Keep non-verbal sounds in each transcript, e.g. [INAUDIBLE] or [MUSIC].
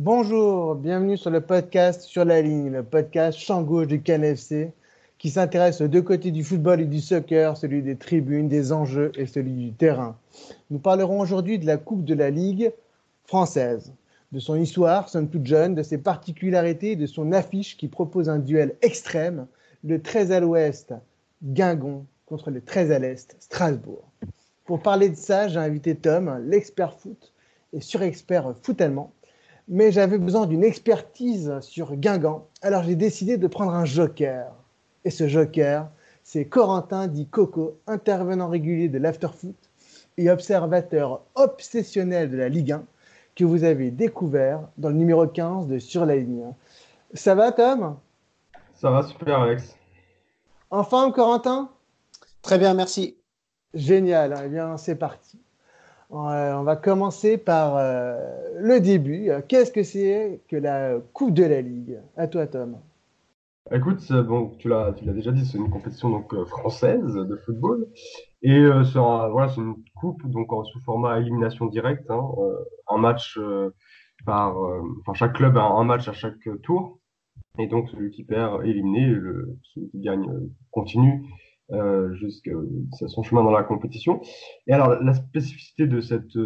Bonjour, bienvenue sur le podcast Sur la ligne, le podcast champ gauche du CanFC qui s'intéresse aux deux côtés du football et du soccer, celui des tribunes, des enjeux et celui du terrain. Nous parlerons aujourd'hui de la Coupe de la Ligue française, de son histoire, somme toute jeune, de ses particularités de son affiche qui propose un duel extrême, le 13 à l'ouest, Guingamp contre le 13 à l'est, Strasbourg. Pour parler de ça, j'ai invité Tom, l'expert foot et surexpert foot allemand, mais j'avais besoin d'une expertise sur Guingamp, alors j'ai décidé de prendre un joker. Et ce joker, c'est Corentin dit Coco, intervenant régulier de l'afterfoot et observateur obsessionnel de la Ligue 1, que vous avez découvert dans le numéro 15 de Sur la ligne. Ça va, Tom? Ça va, super, Alex. En forme, Corentin? Très bien, merci. Génial, eh bien, c'est parti. Euh, on va commencer par euh, le début. Qu'est-ce que c'est que la Coupe de la Ligue? À toi, Tom. Écoute, bon, tu l'as, déjà dit, c'est une compétition donc euh, française de football et euh, c'est une coupe donc en, sous format élimination directe, hein, euh, un match par, chaque club a un match à chaque tour et donc celui qui perd est éliminé, le, celui qui gagne continue jusqu'à son chemin dans la compétition. Et alors la spécificité de cette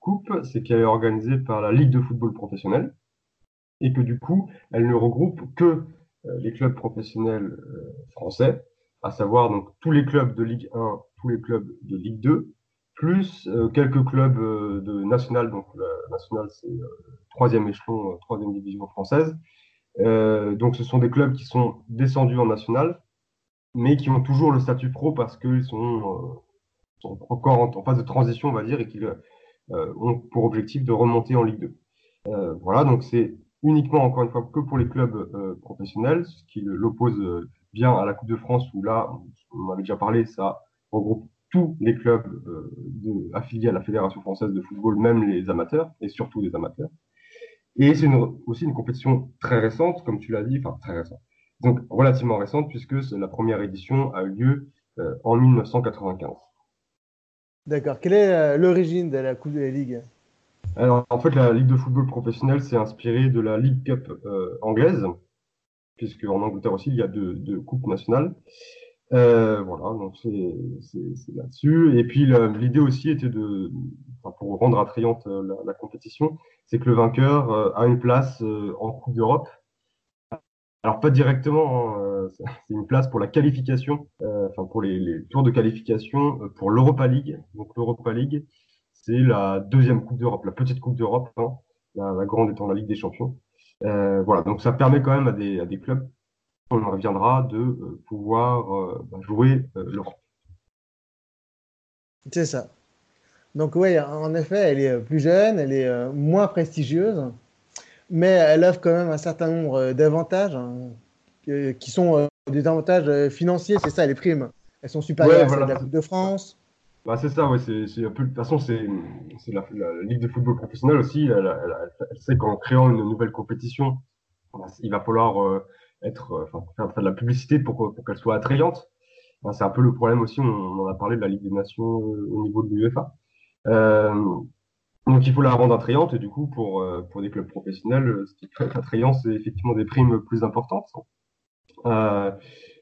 coupe, c'est qu'elle est organisée par la Ligue de football professionnel et que du coup, elle ne regroupe que euh, les clubs professionnels euh, français, à savoir donc tous les clubs de Ligue 1, tous les clubs de Ligue 2, plus euh, quelques clubs de national. Donc la nationale, c'est troisième échelon, troisième division française. donc ce sont des clubs qui sont descendus en national, mais qui ont toujours le statut pro parce qu'ils sont, sont, encore en, phase de transition, on va dire, et qui ont pour objectif de remonter en Ligue 2. voilà, donc c'est uniquement, encore une fois, que pour les clubs euh, professionnels, ce qui l'oppose euh, bien à la Coupe de France, où là, on avait déjà parlé, ça regroupe tous les clubs euh, affiliés à la Fédération française de football, même les amateurs, et surtout les amateurs. Et c'est aussi une compétition très récente, comme tu l'as dit, enfin très récente, donc relativement récente, puisque la première édition a eu lieu en 1995. D'accord. Quelle est l'origine de la Coupe de la Ligue? Alors, en fait, la Ligue de football professionnel s'est inspirée de la League Cup euh, anglaise, puisque en Angleterre aussi, il y a deux, coupes nationales. Euh, voilà, donc c'est là-dessus. Et puis, l'idée aussi était de, enfin, pour rendre attrayante euh, la, la compétition, c'est que le vainqueur euh, a une place euh, en Coupe d'Europe. Alors, pas directement, hein, [LAUGHS] c'est une place pour la qualification, enfin, pour les, tours de qualification pour l'Europa League. Donc, l'Europa League, c'est la deuxième Coupe d'Europe, la petite Coupe d'Europe, hein, la, grande étant la Ligue des Champions. Euh, voilà, donc ça permet quand même à des, à des clubs, on en reviendra, de euh, pouvoir euh, bah, jouer l'Europe. C'est ça. Donc oui, en effet, elle est plus jeune, elle est moins prestigieuse, mais elle offre quand même un certain nombre d'avantages hein, qui sont des avantages financiers, c'est ça, les primes. Elles sont supérieures à la Coupe de France. Bah, c'est ça, ouais, c'est, un peu, de toute façon, c'est, la, la, Ligue de football professionnel aussi, elle, elle, sait qu'en créant une nouvelle compétition, bah, il va falloir euh, être, euh, faire, faire, de la publicité pour, pour qu'elle soit attrayante. C'est un peu le problème aussi, on, on, en a parlé de la Ligue des Nations euh, au niveau de l'UEFA. Euh, donc il faut la rendre attrayante et du coup pour, pour des clubs professionnels, ce qui est attrayant, c'est effectivement des primes plus importantes. Euh,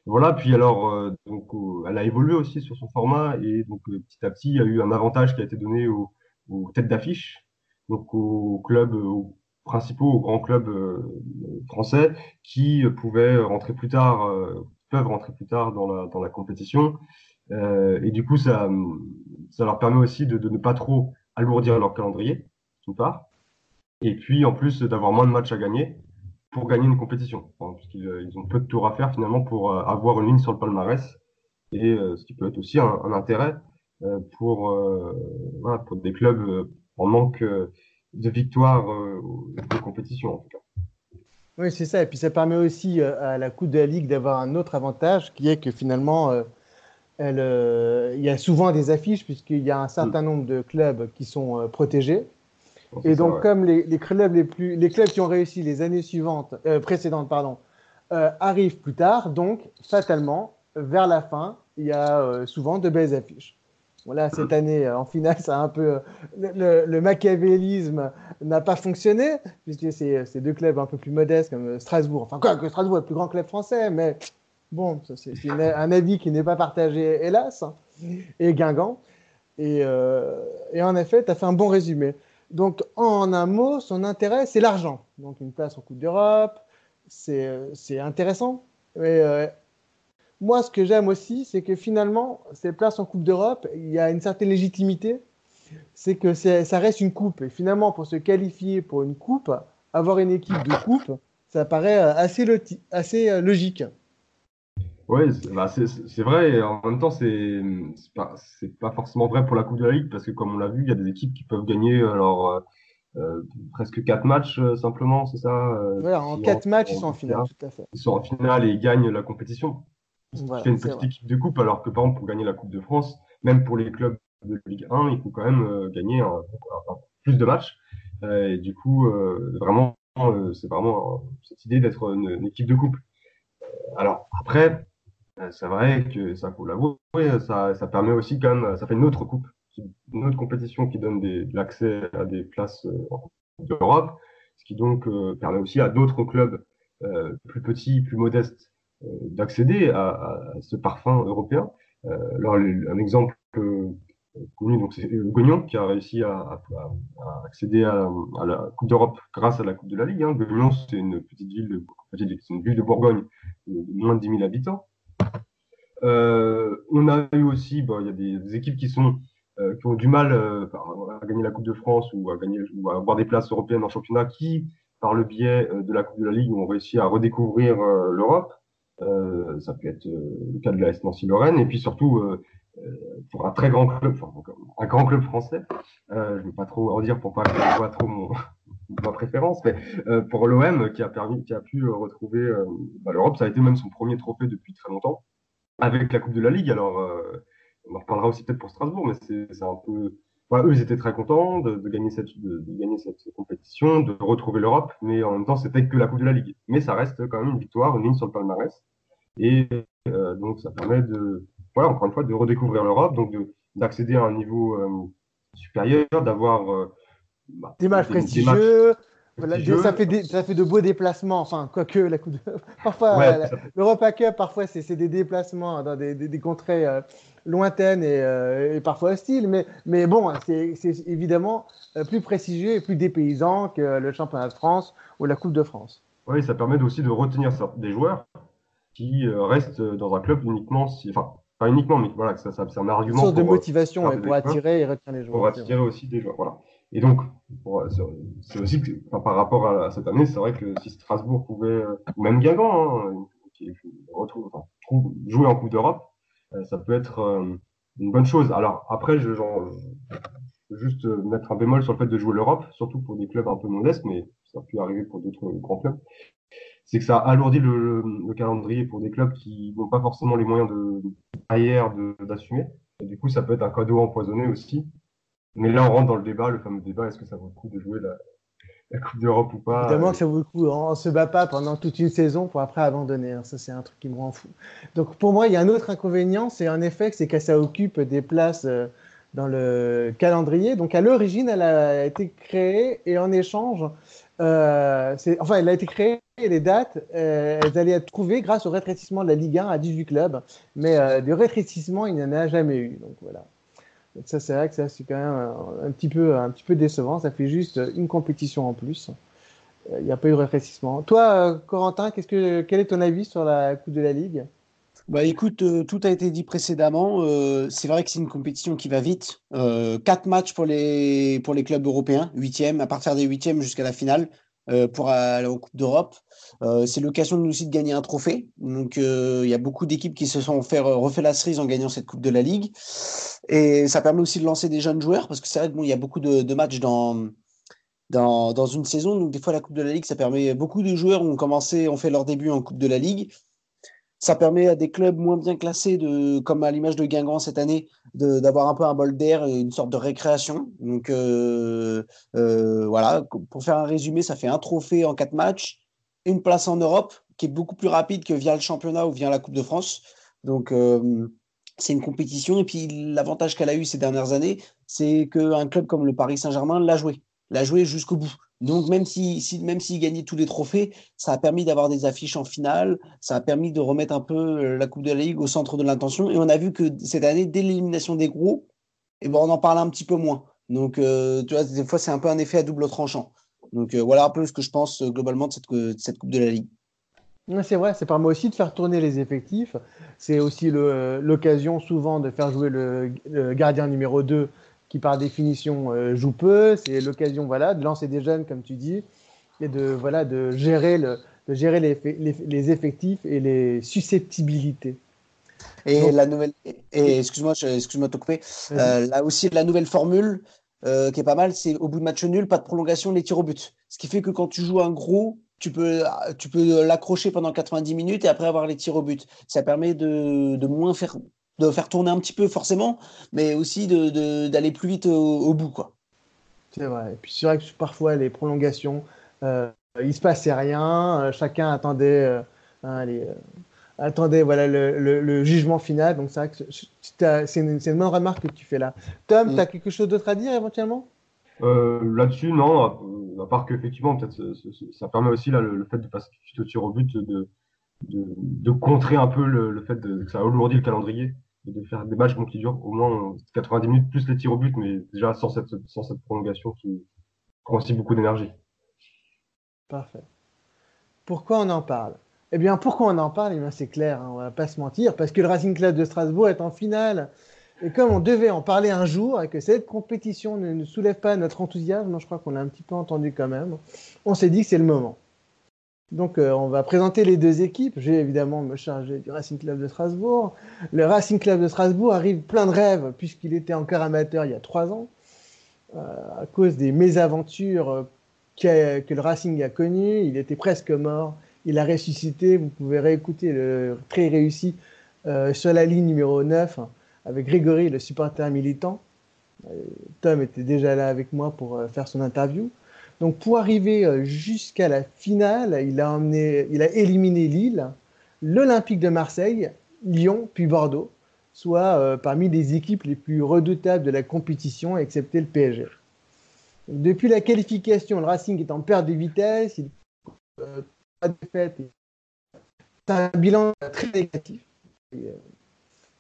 voilà, puis alors, euh, donc, elle a évolué aussi sur son format et donc euh, petit à petit, il y a eu un avantage qui a été donné aux, têtes d'affiche, donc aux clubs, aux principaux, aux grands clubs français qui pouvaient rentrer plus tard, peuvent rentrer plus tard dans la, dans la compétition. et du coup, ça, ça leur permet aussi de, de ne pas trop alourdir leur calendrier, d'une part, et puis en plus d'avoir moins de matchs à gagner pour gagner une compétition, puisqu'ils euh, ont peu de tours à faire finalement pour euh, avoir une ligne sur le palmarès et ce qui peut être aussi un, intérêt pour, pour des clubs en manque de victoire de compétition en tout cas. Oui, c'est ça. Et puis ça permet aussi à la Coupe de la Ligue d'avoir un autre avantage qui est que finalement, elle, il y a souvent des affiches puisqu'il y a un certain mm. nombre de clubs qui sont protégés. Et donc, comme les, les, clubs les plus, les clubs qui ont réussi les années suivantes, euh, précédentes, pardon, euh, arrivent plus tard, donc fatalement, vers la fin, il y a euh, souvent de belles affiches. Voilà, cette année, en finale, [LAUGHS] ça a un peu le, le machiavélisme n'a pas fonctionné puisque c'est deux clubs un peu plus modestes comme Strasbourg. Enfin, quoi que Strasbourg est le plus grand club français, mais bon, c'est un avis qui n'est pas partagé, hélas. Et Guingamp. Et, et en effet, tu as fait un bon résumé. Donc, en un mot, son intérêt, c'est l'argent. Donc, une place en Coupe d'Europe, c'est intéressant. Mais euh, moi, ce que j'aime aussi, c'est que finalement, ces places en Coupe d'Europe, il y a une certaine légitimité. C'est que ça reste une coupe. Et finalement, pour se qualifier pour une coupe, avoir une équipe de coupe, ça paraît assez, assez euh, logique. Oui, bah, c'est vrai. Et en même temps, c'est pas, pas forcément vrai pour la Coupe de la Ligue parce que, comme on l'a vu, il y a des équipes qui peuvent gagner alors, euh, euh, presque quatre matchs euh, simplement, c'est ça en quatre matchs, ils sont en finale, tout à fait. Ils sont en finale et ils gagnent la compétition. C'est une petite équipe de coupe, alors que par exemple, pour gagner la Coupe de France, même pour les clubs de Ligue 1, il faut quand même gagner plus de matchs. et du coup, vraiment, c'est vraiment cette idée d'être une, une, équipe de coupe. Alors après, c'est vrai que ça faut l'avouer, ça, ça permet aussi quand même, ça fait une autre coupe, une autre compétition qui donne des, de l'accès à des places euh, d'Europe, ce qui donc euh, permet aussi à d'autres clubs plus petits, plus modestes d'accéder à, à, ce parfum européen. alors un exemple connu, donc c'est Gognon qui a réussi à, à, à accéder à, la Coupe d'Europe grâce à la Coupe de la Ligue. Hein. Gognon, c'est une petite ville, de, une ville de Bourgogne de moins de 10 000 habitants. Euh, on a eu aussi, il y a des, équipes qui sont euh, qui ont du mal euh, à gagner la Coupe de France ou à gagner à avoir des places européennes en championnat, qui par le biais de la Coupe de la Ligue ont réussi à redécouvrir l'Europe. ça peut être le cas de la Nancy-Lorraine et puis surtout pour un très grand club, un grand club français. je ne vais pas trop en dire pour pas que soit trop mon, ma préférence, mais pour l'OM qui a permis, qui a pu retrouver bah, l'Europe, ça a été même son premier trophée depuis très longtemps avec la Coupe de la Ligue. Alors, euh, on en reparlera aussi peut-être pour Strasbourg, mais c'est un peu. eux, ils étaient très contents de, gagner, cette, compétition, de retrouver l'Europe, mais en même temps, c'était que la Coupe de la Ligue. Mais ça reste quand même une victoire, une ligne sur le palmarès. Et euh, donc, ça permet de, voilà, encore une fois, de redécouvrir l'Europe, donc d'accéder à un niveau euh, supérieur, d'avoir bah, des matchs prestigieux, ça, fait ça fait de beaux déplacements, enfin, quoique la coupe de... [LAUGHS] Parfois, l'Europa Cup, parfois, c'est des déplacements dans des, des, contrées euh, lointaines et, euh, et, parfois hostiles, mais, mais bon, c'est évidemment euh, plus prestigieux et plus dépaysant que le championnat de France ou la Coupe de France. Oui, ça permet aussi de retenir des joueurs qui restent dans un club uniquement, si, enfin, pas uniquement, mais voilà, ça, ça c'est un argument. Une source de motivation pour attirer et retenir les joueurs. Pour attirer aussi des joueurs, voilà. Et donc, c'est aussi par rapport à, cette année, c'est vrai que si Strasbourg pouvait, ou même Guingamp, hein, jouer en Coupe d'Europe, euh, ça peut être euh, une bonne chose. Alors après, je, genre, je veux juste mettre un bémol sur le fait de jouer l'Europe, surtout pour des clubs un peu modestes, mais ça a pu arriver pour d'autres grands clubs. C'est que ça alourdit le, le, calendrier pour des clubs qui n'ont pas forcément les moyens de derrière d'assumer. Du coup, ça peut être un cadeau empoisonné aussi mais là, on rentre dans le débat, le fameux débat, est-ce que ça vaut le coup de jouer la, Coupe d'Europe ou pas? Évidemment que ça vaut le coup. On ne se bat pas pendant toute une saison pour après abandonner. Hein. Ça, c'est un truc qui me rend fou. Donc, pour moi, il y a un autre inconvénient, c'est en effet c'est que ça occupe des places euh, dans le calendrier. Donc, à l'origine, elle a été créée et en échange, euh, enfin, elle a été créée et les dates, euh, elles allaient être trouvées grâce au rétrécissement de la Ligue 1 à 18 clubs. Mais euh, du rétrécissement, il n'y en a jamais eu. Donc, voilà ça, c'est vrai que c'est quand même un, petit peu, décevant. Ça fait juste une compétition en plus. Il n'y a pas eu de rétrécissement. Toi, euh, Corentin, qu'est-ce que, quel est ton avis sur la Coupe de la Ligue? Bah écoute, euh, tout a été dit précédemment. Euh, c'est vrai que c'est une compétition qui va vite. quatre matchs pour les, pour les clubs européens, huitième, à partir des huitièmes jusqu'à la finale. Pour aller en Coupe d'Europe. c'est l'occasion nous aussi de gagner un trophée. Donc il y a beaucoup d'équipes qui se sont fait, refait la cerise en gagnant cette Coupe de la Ligue. Et ça permet aussi de lancer des jeunes joueurs parce que c'est vrai qu'il y a beaucoup de, de matchs dans, dans, dans, une saison. Donc, des fois, la Coupe de la Ligue, ça permet. Beaucoup de joueurs ont commencé, ont fait leur début en Coupe de la Ligue. Ça permet à des clubs moins bien classés, de, comme à l'image de Guingamp cette année, d'avoir un peu un bol d'air et une sorte de récréation. Donc euh, euh, voilà, pour faire un résumé, ça fait un trophée en quatre matchs, une place en Europe, qui est beaucoup plus rapide que via le championnat ou via la Coupe de France. Donc euh, c'est une compétition. Et puis l'avantage qu'elle a eu ces dernières années, c'est qu'un club comme le Paris Saint-Germain l'a joué, l'a joué jusqu'au bout. Donc même si, si même s'il gagnait tous les trophées, ça a permis d'avoir des affiches en finale, ça a permis de remettre un peu euh, la Coupe de la Ligue au centre de l'intention. Et on a vu que cette année, dès l'élimination des gros, eh ben, on en parle un petit peu moins. Donc euh, tu vois, des fois c'est un peu un effet à double tranchant. Donc euh, voilà un peu ce que je pense globalement de cette, de cette Coupe de la Ligue. C'est vrai, c'est permet aussi de faire tourner les effectifs. C'est aussi l'occasion souvent de faire jouer le, le gardien numéro 2 qui par définition euh, joue peu. C'est l'occasion voilà, de lancer des jeunes, comme tu dis, et de, voilà, de gérer, le, de gérer les, les, effectifs et les susceptibilités. Et la nouvelle, et excuse-moi, excuse-moi de te couper. Euh, là aussi, la nouvelle formule euh, qui est pas mal, c'est au bout de match nul, pas de prolongation, les tirs au but. Ce qui fait que quand tu joues un gros, tu peux, tu peux l'accrocher pendant 90 minutes et après avoir les tirs au but. Ça permet de, de moins faire de faire tourner un petit peu forcément, mais aussi d'aller plus vite au, bout. quoi. C'est vrai. Et puis c'est vrai que parfois les prolongations, euh, il se passait rien, euh, chacun attendait, euh, hein, attendait voilà, le, jugement final. Donc c'est vrai que c'est une, une, bonne remarque que tu fais là. Tom, mm. tu as quelque chose d'autre à dire éventuellement? Là-dessus, non, à, part qu'effectivement, peut-être ça permet aussi là, le, fait de passer au tir au but de, de, contrer un peu le, fait de, que ça alourdit le calendrier de faire des matchs qui durent au moins 90 minutes plus les tirs au but, mais déjà sans cette, prolongation qui prend aussi beaucoup d'énergie. Parfait. Pourquoi on en parle? Eh bien, pourquoi on en parle? Eh C'est clair, hein, on va pas se mentir, parce que le Racing Club de Strasbourg est en finale. Et comme on devait en parler un jour et que cette compétition ne, ne soulève pas notre enthousiasme, je crois qu'on l'a un petit peu entendu quand même, on s'est dit que c'est le moment. Donc, euh, on va présenter les deux équipes. Je vais évidemment me charger du Racing Club de Strasbourg. Le Racing Club de Strasbourg arrive plein de rêves, puisqu'il était encore amateur il y a trois ans, euh, à cause des mésaventures euh, que le Racing a connues. Il était presque mort. Il a ressuscité. Vous pouvez réécouter le très réussi sur la ligne numéro 9 avec Grégory, le supporter militant. Tom était déjà là avec moi pour faire son interview. Donc pour arriver euh, jusqu'à la finale, il a, a éliminé Lille, l'Olympique de Marseille, Lyon, puis Bordeaux, soit euh, parmi les équipes les plus redoutables de la compétition, excepté le PSG. Depuis la qualification, le Racing est en perte de vitesse, il euh, de défaite, c'est un bilan très négatif.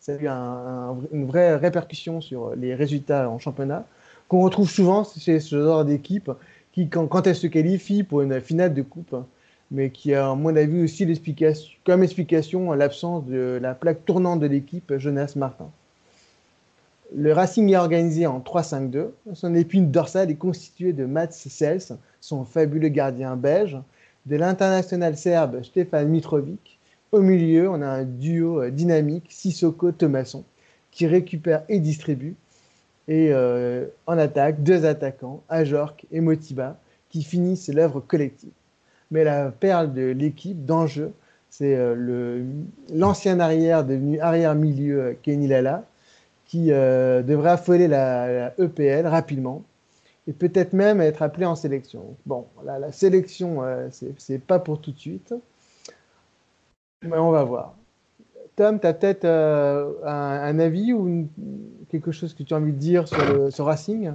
ça a eu une vraie répercussion sur les résultats en championnat, qu'on retrouve souvent chez ce genre d'équipe quand, elle se qualifie pour une finale de coupe, hein, mais qui a, à mon avis, aussi comme explication l'absence de la plaque tournante de l'équipe Jonas Martin. Le Racing est organisé en 3-5-2. Son épine dorsale est constituée de Mats Sels, son fabuleux gardien belge, de l'international serbe Stefan Mitrovic. Au milieu, on a un duo euh, dynamique, Sissoko-Thomasson, qui récupère et distribue, et euh, en attaque, deux attaquants, Ajork et Motiba, qui finissent l'œuvre collective. Mais la perle de l'équipe d'enjeu, c'est euh, l'ancien arrière devenu arrière-milieu euh, Kenny Lala, qui devrait affoler la, EPL rapidement et peut-être même être appelé en sélection. Bon, la sélection, c'est pas pour tout de suite, mais on va voir. Tom, tu as peut-être un, avis ou quelque chose que tu as envie de dire sur le sur Racing?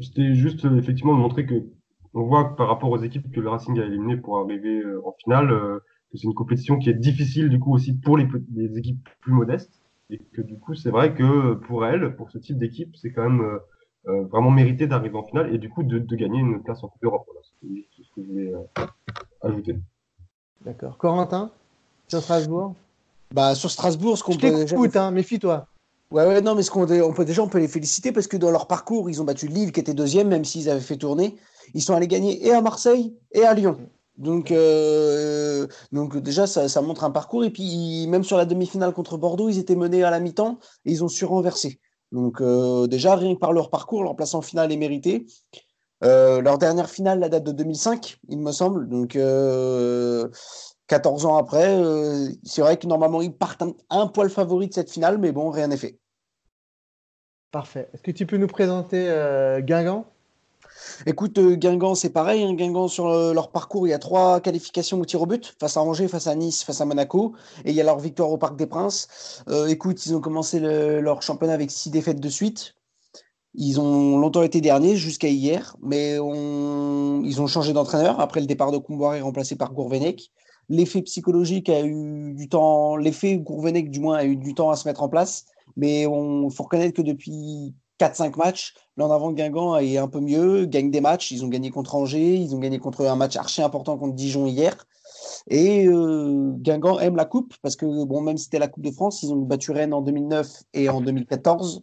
C'était juste euh, effectivement de montrer que on voit par rapport aux équipes que le Racing a éliminées pour arriver euh, en finale, euh, que c'est une compétition qui est difficile du coup aussi pour les, équipes plus modestes. Et que du coup, c'est vrai que pour elles, pour ce type d'équipe, c'est quand même vraiment mérité d'arriver en finale et du coup de, gagner une place en Coupe d'Europe. c'est ce que je voulais ajouter. D'accord. Corentin, sur Strasbourg? Bah, Sur Strasbourg, ce qu'on peut. Écoute, hein, méfie-toi. Ouais, ouais, non, mais ce qu'on on peut déjà on peut les féliciter parce que dans leur parcours, ils ont battu Lille qui était deuxième, même s'ils avaient fait tourner. ils sont allés gagner et à Marseille et à Lyon. Donc, euh, donc déjà, ça, montre un parcours. Et puis, même sur la demi-finale contre Bordeaux, ils étaient menés à la mi-temps et ils ont su renverser. Donc, euh, déjà, rien que par leur parcours, leur place en finale est méritée. Euh, leur dernière finale, la date de 2005, il me semble. Donc, 14 ans après, c'est vrai que normalement, ils partent un, un poil favori de cette finale, mais bon, rien n'est fait. Parfait. Est-ce que tu peux nous présenter Guingamp? Écoute, euh, Guingamp, c'est pareil. Hein. Guingamp, sur euh, leur parcours, il y a trois qualifications au tir au but face à Angers, face à Nice, face à Monaco. Et il y a leur victoire au Parc des Princes. Euh, écoute, ils ont commencé leur championnat avec six défaites de suite. Ils ont longtemps été derniers jusqu'à hier, mais ils ont changé d'entraîneur après le départ de Comboiré remplacé par Gourvenec. L'effet psychologique a eu du temps, l'effet Gourvenec du moins a eu du temps à se mettre en place, mais il faut reconnaître que depuis 4-5 matchs. L'an avant, Guingamp est un peu mieux, gagne des matchs. Ils ont gagné contre Angers, ils ont gagné contre un match archi important contre Dijon hier. Et euh, Guingamp aime la coupe parce que, bon, même si c'était la Coupe de France, ils ont battu Rennes en 2009 et en 2014.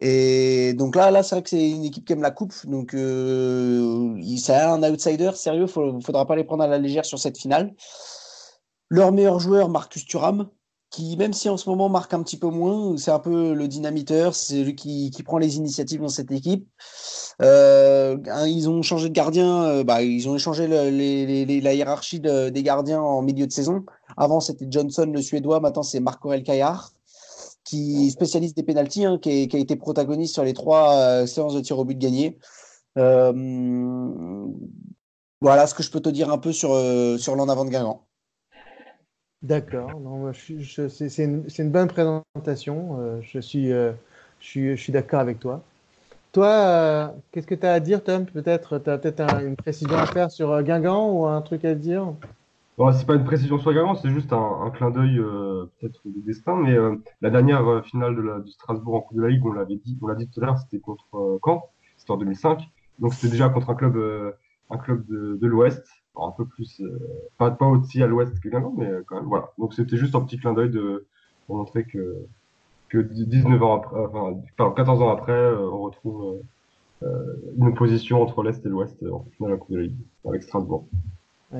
Et donc là, là c'est vrai que c'est une équipe qui aime la coupe. Donc, euh, c'est un outsider sérieux. Il ne faudra pas les prendre à la légère sur cette finale. Leur meilleur joueur, Marcus Thuram, qui, même si en ce moment marque un petit peu moins, c'est un peu le dynamiteur, c'est lui qui, qui, prend les initiatives dans cette équipe. Euh, ils ont changé de gardien, euh, bah, ils ont échangé la hiérarchie de, des gardiens en milieu de saison. Avant, c'était Johnson, le Suédois, maintenant c'est Marc-Aurel Caillard, qui spécialiste des pénalties, hein, qui, a été protagoniste sur les trois euh, séances de tir au but gagnées. Euh, voilà ce que je peux te dire un peu sur, euh, sur l'en avant de Guingamp. D'accord, c'est une, bonne présentation. Je suis, je suis, d'accord avec toi. Toi, qu'est-ce que tu as à dire, Tom? Peut-être, tu as peut-être une précision à faire sur Guingamp ou un truc à dire? Bon, c'est pas une précision sur Guingamp, c'est juste un, un, clin d'œil peut-être du destin. Mais la dernière finale de, la, Strasbourg en Coupe de la Ligue, on l'avait dit, on l'a dit tout à l'heure, c'était contre Caen, c'était en 2005. Donc c'était déjà contre un club, un club de, de l'Ouest un peu plus, euh, pas, pas aussi à l'ouest que Guingamp, mais quand même, voilà. Donc c'était juste un petit clin d'œil de, pour montrer que, que 19 ans après, enfin, 14 ans après, euh, on retrouve euh, une opposition entre l'Est et l'Ouest en finale de la Coupe de la Ligue, avec Strasbourg.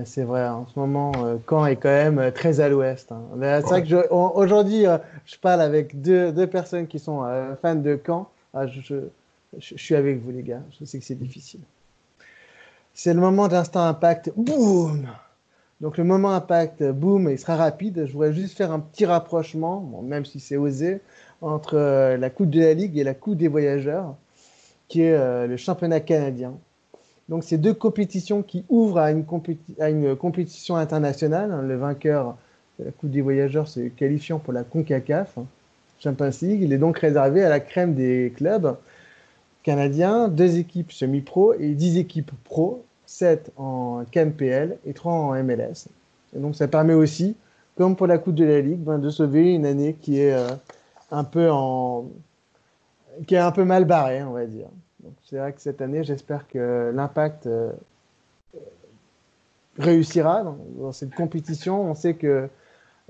C'est vrai, en ce moment, Caen est quand même très à l'ouest. Hein. C'est vrai que aujourd'hui, je parle avec deux, deux, personnes qui sont fans de Caen. Ah, je, suis avec vous, les gars. Je sais que c'est difficile. C'est le moment d'instant impact. Boum Donc le moment impact, boum, il sera rapide. Je voudrais juste faire un petit rapprochement, bon, même si c'est osé, entre euh, la Coupe de la Ligue et la Coupe des Voyageurs, qui est euh, le championnat canadien. Donc c'est deux compétitions qui ouvrent à une, compétition internationale. Le vainqueur de la Coupe des Voyageurs se qualifiant pour la CONCACAF, Champions League. Il est donc réservé à la crème des clubs canadiens, deux équipes semi-pro et dix équipes pro 7 en KMPL et 3 en MLS. Et donc ça permet aussi, comme pour la Coupe de la Ligue, ben, de sauver une année qui est euh, un peu en qui est un peu mal barrée, on va dire. C'est vrai que cette année, j'espère que l'impact euh, réussira dans, cette compétition. On sait que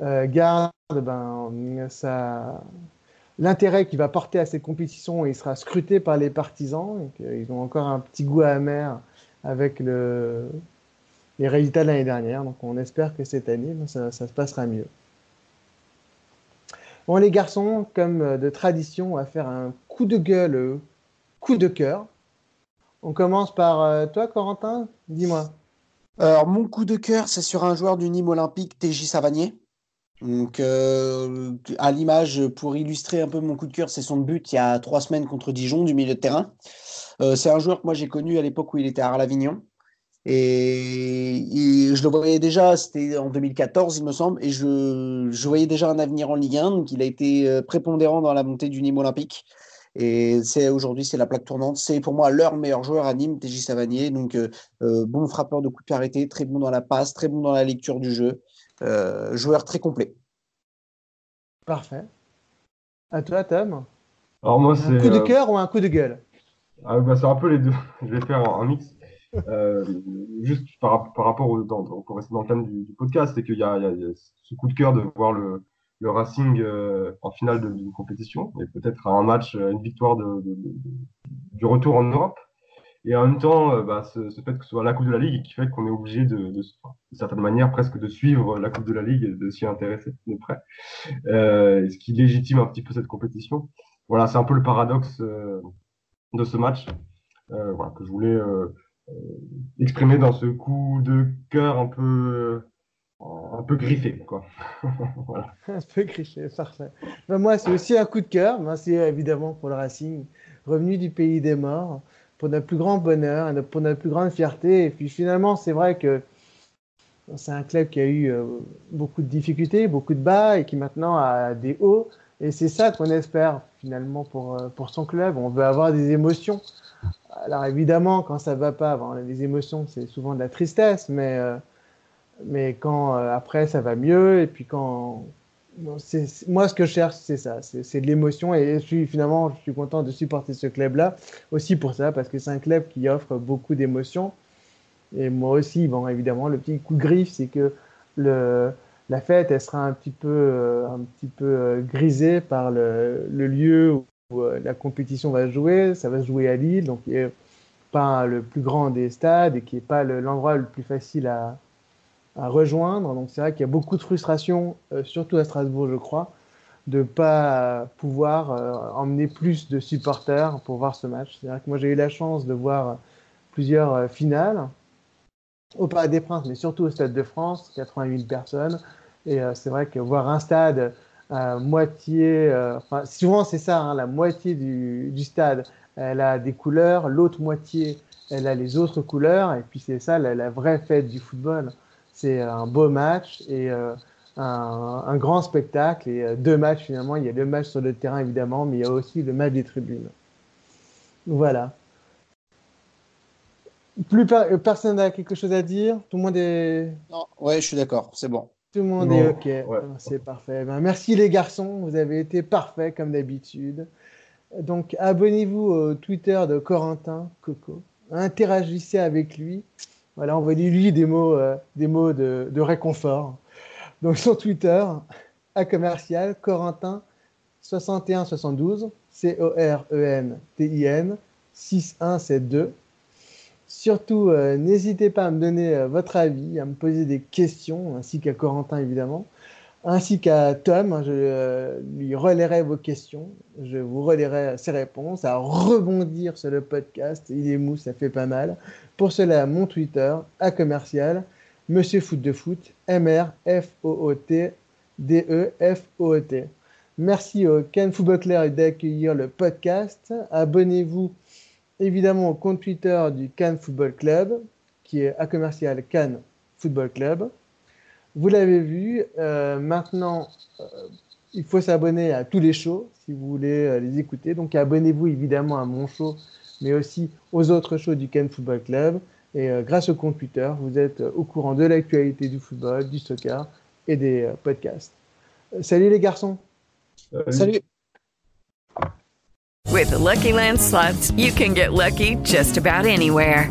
euh, garde ben, ça l'intérêt qu'il va porter à cette compétition, il sera scruté par les partisans. Ils ont encore un petit goût amer avec le, les résultats de l'année dernière. Donc on espère que cette année, ben, ça, se passera mieux. Bon les garçons, comme euh, de tradition, on va faire un coup de gueule, coup de cœur. On commence par euh, toi, Corentin. Dis-moi. Alors mon coup de cœur, c'est sur un joueur du Nîmes Olympique, TJ Savanier. Donc, à l'image, pour illustrer un peu mon coup de cœur, c'est son but il y a trois semaines contre Dijon du milieu de terrain. Euh, c'est un joueur que moi j'ai connu à l'époque où il était à Arles-Avignon. Et, je le voyais déjà, c'était en 2014, il me semble, et je, je, voyais déjà un avenir en Ligue 1. Donc, il a été euh, prépondérant dans la montée du Nîmes Olympique. Et c'est aujourd'hui, c'est la plaque tournante. C'est pour moi leur meilleur joueur à Nîmes, TJ Savanier. Donc, euh, bon frappeur de coups de pied arrêté, très bon dans la passe, très bon dans la lecture du jeu. joueur très complet. Parfait. À toi, Tom. Alors moi, un coup de cœur ou un coup de gueule? Ah, bah, c'est un peu les deux. [LAUGHS] Je vais faire un, mix. Euh, juste par, par rapport au, dans, pour rester dans le thème du, du podcast, c'est qu'il y, y, a ce coup de cœur de voir le, le Racing euh, en finale d'une compétition et peut-être un match, euh, une victoire du retour en Europe. Et en même temps, bah, ce, fait que ce soit la Coupe de la Ligue qui fait qu'on est obligé de, de, certaine manière, presque de suivre la Coupe de la Ligue et de s'y intéresser de près. Euh, ce qui légitime un petit peu cette compétition. Voilà, c'est un peu le paradoxe de ce match que je voulais exprimer dans ce coup de cœur un peu un peu griffé, quoi. [LAUGHS] voilà. Un peu griffé, parfait. Ben, moi, c'est aussi un coup de cœur. c'est évidemment pour le Racing, revenu du pays des morts, pour notre plus grand bonheur, pour notre plus grande fierté. Et puis finalement, c'est vrai que c'est un club qui a eu euh, beaucoup de difficultés, beaucoup de bas, et qui maintenant a des hauts. Et c'est ça qu'on espère finalement pour, euh, pour son club. On veut avoir des émotions. Alors évidemment, quand ça va pas, bon, les émotions, c'est souvent de la tristesse, mais euh, mais quand euh, après ça va mieux, et puis quand. moi, ce que je cherche, c'est ça, c'est de l'émotion. Et je suis finalement, je suis content de supporter ce club-là, aussi pour ça, parce que c'est un club qui offre beaucoup d'émotions. Et moi aussi, bon, évidemment, le petit coup de griffe, c'est que le, la fête, elle sera un petit peu, euh, un petit peu euh, grisée par le, le lieu où, la compétition va jouer. Ça va se jouer à Lille, donc qui n'est pas le plus grand des stades et qui n'est pas l'endroit le plus facile à, à rejoindre. Donc c'est vrai qu'il y a beaucoup de frustration, euh, surtout à Strasbourg, je crois, de ne pas pouvoir euh, emmener plus de supporters pour voir ce match. C'est vrai que moi j'ai eu la chance de voir plusieurs euh, finales au Parc des Princes, mais surtout au Stade de France, 80 000 personnes. Et c'est vrai que voir un stade à moitié, enfin souvent c'est ça, hein, la moitié du, du, stade, elle a des couleurs, l'autre moitié, elle a les autres couleurs, et puis c'est ça la vraie fête du football. C'est un beau match et euh, un, grand spectacle. Et euh, deux matchs finalement. Il y a le match sur le terrain évidemment, mais il y a aussi le match des tribunes. Voilà. Plus euh, personne n'a quelque chose à dire? Tout le monde est. Non, ouais, je suis d'accord. C'est bon. Tout le monde est OK. C'est parfait. Ben, merci les garçons. Vous avez été parfaits comme d'habitude. Donc abonnez-vous au Twitter de Corentin Coco. Interagissez avec lui. Voilà, envoyez-lui des mots, euh, des mots de, réconfort. Donc sur Twitter, à commercial, Corentin 6172, C-O-R-E-N-T-I-N 6172. Surtout, euh, n'hésitez pas à me donner euh, votre avis, à me poser des questions, ainsi qu'à Corentin évidemment ainsi qu'à Tom. Je euh, lui relayerai vos questions, je vous relayerai ses réponses, à rebondir sur le podcast. Il est mou, ça fait pas mal. Pour cela, mon Twitter, à commercial, Monsieur Foot de Foot, M-R-F-O-O-T, D-E-F-O-O-T. Merci au Cannes Football d'accueillir le podcast. Abonnez-vous évidemment au compte Twitter du Cannes Football Club, qui est à commercial Cannes Football Club. Vous l'avez vu, euh, maintenant, euh, il faut s'abonner à tous les shows si vous voulez euh, les écouter. Donc abonnez-vous évidemment à mon show, mais aussi aux autres shows du Ken Football Club. Et grâce au compte Twitter, vous êtes au courant de l'actualité du football, du soccer et des podcasts. salut les garçons. Salut. With Lucky Land slots, you can get lucky just about anywhere.